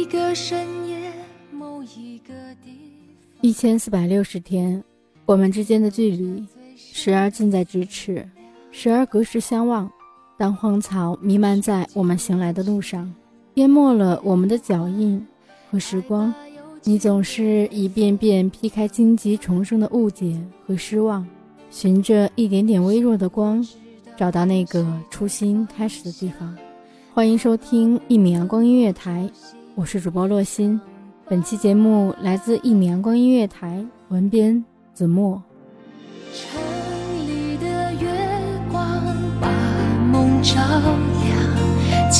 每个深夜，某一个地一千四百六十天，我们之间的距离，时而近在咫尺，时而隔世相望。当荒草弥漫在我们行来的路上，淹没了我们的脚印和时光，你总是一遍遍劈开荆棘重生的误解和失望，循着一点点微弱的光，找到那个初心开始的地方。欢迎收听一米阳光音乐台，我是主播洛心。本期节目来自一米阳光音乐台，文编子墨。城里的月光把梦照亮，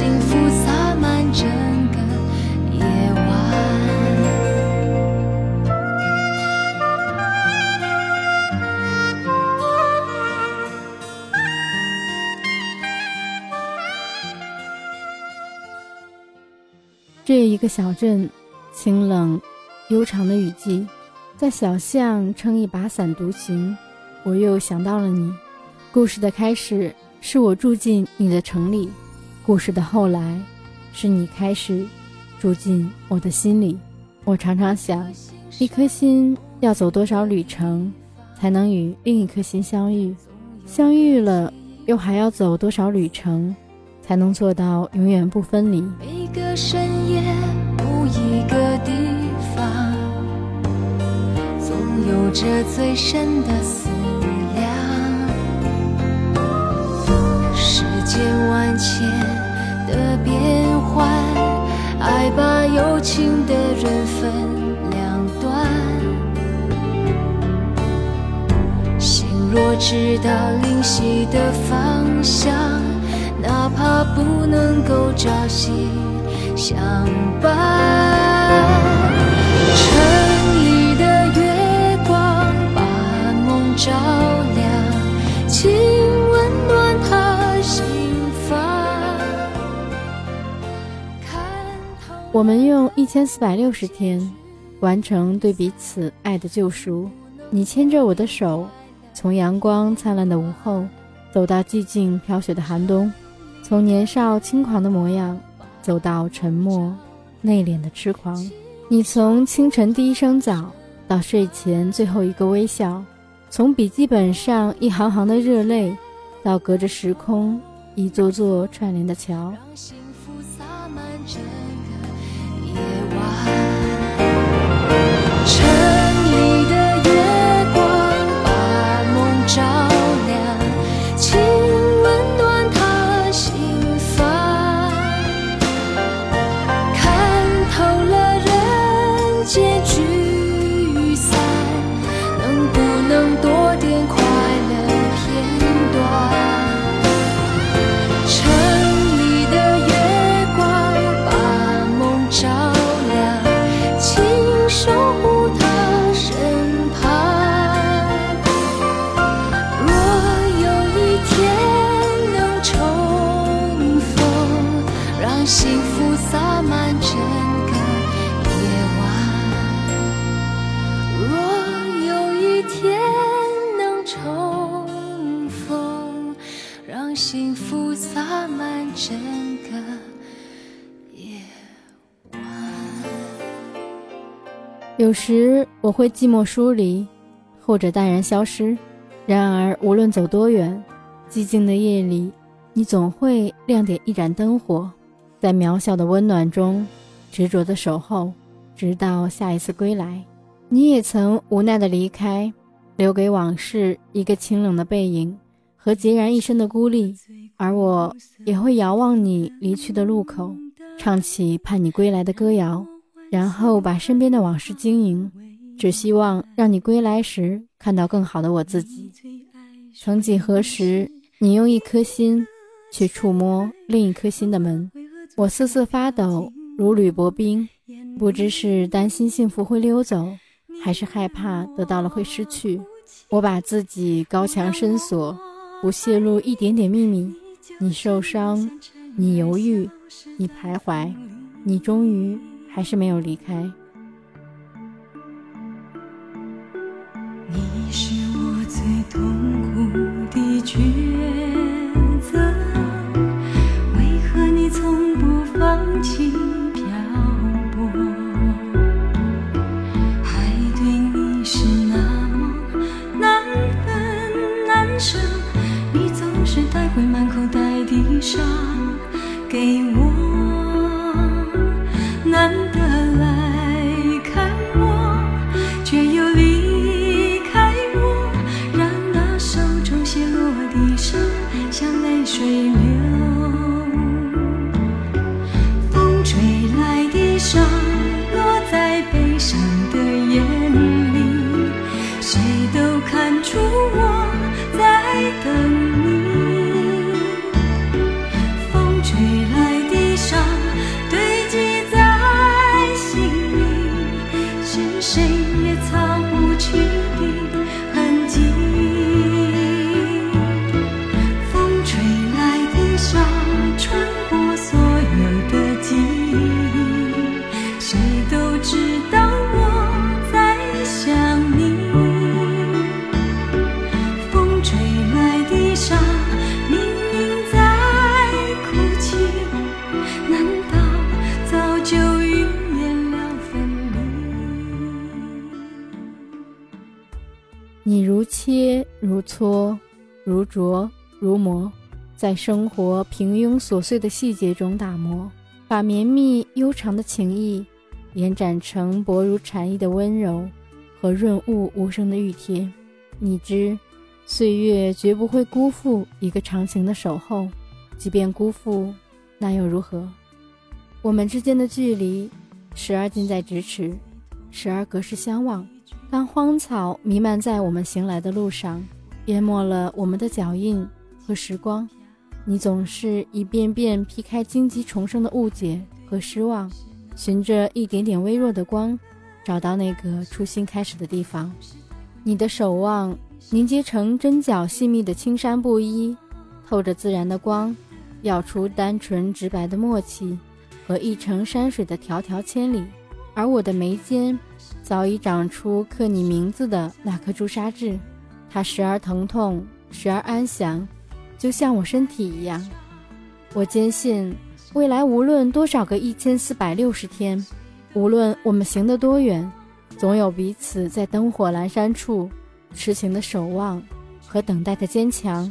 幸福洒满整个夜晚。这一个小镇，清冷悠长的雨季，在小巷撑一把伞独行，我又想到了你。故事的开始是我住进你的城里，故事的后来是你开始住进我的心里。我常常想，一颗心要走多少旅程，才能与另一颗心相遇？相遇了，又还要走多少旅程，才能做到永远不分离？每个深夜，某一个地方，总有着最深的思量。世间万千的变幻，爱把有情的人分两端。心若知道灵犀的方向，哪怕不能够朝夕相伴。城里的月光把梦照我们用一千四百六十天，完成对彼此爱的救赎。你牵着我的手，从阳光灿烂的午后，走到寂静飘雪的寒冬，从年少轻狂的模样，走到沉默内敛的痴狂。你从清晨第一声早到睡前最后一个微笑，从笔记本上一行行的热泪，到隔着时空一座座串联的桥。幸福洒满整个夜晚有时我会寂寞疏离，或者淡然消失。然而无论走多远，寂静的夜里，你总会亮点一盏灯火，在渺小的温暖中，执着的守候，直到下一次归来。你也曾无奈的离开，留给往事一个清冷的背影和孑然一身的孤立。而我也会遥望你离去的路口，唱起盼你归来的歌谣。然后把身边的往事经营，只希望让你归来时看到更好的我自己。曾几何时，你用一颗心去触摸另一颗心的门，我瑟瑟发抖，如履薄冰。不知是担心幸福会溜走，还是害怕得到了会失去。我把自己高墙深锁，不泄露一点点秘密。你受伤，你犹豫，你徘徊，你终于。还是没有离开。你是我最痛苦看出我在等你如切，如磋，如琢，如磨，在生活平庸琐碎的细节中打磨，把绵密悠长的情谊延展成薄如蝉翼的温柔和润物无声的熨帖。你知，岁月绝不会辜负一个长情的守候，即便辜负，那又如何？我们之间的距离，时而近在咫尺，时而隔世相望。当荒草弥漫在我们行来的路上，淹没了我们的脚印和时光，你总是一遍遍劈开荆棘重生的误解和失望，循着一点点微弱的光，找到那个初心开始的地方。你的守望凝结成针脚细密的青山布衣，透着自然的光，耀出单纯直白的默契和一程山水的迢迢千里。而我的眉间。早已长出刻你名字的那颗朱砂痣，它时而疼痛，时而安详，就像我身体一样。我坚信，未来无论多少个一千四百六十天，无论我们行得多远，总有彼此在灯火阑珊处痴情的守望和等待的坚强。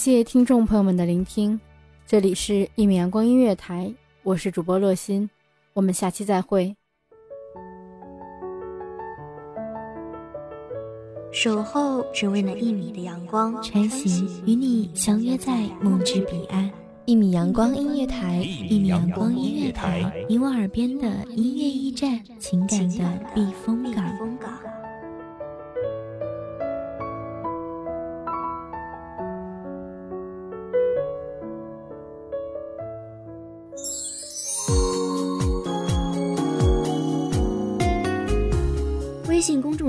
谢听众朋友们的聆听，这里是一米阳光音乐台，我是主播洛心，我们下期再会。守候只为那一米的阳光，穿行与你相约在梦之彼岸。一米阳光音乐台，一米阳光音乐台，你我耳边的音乐驿站，情感的避风港。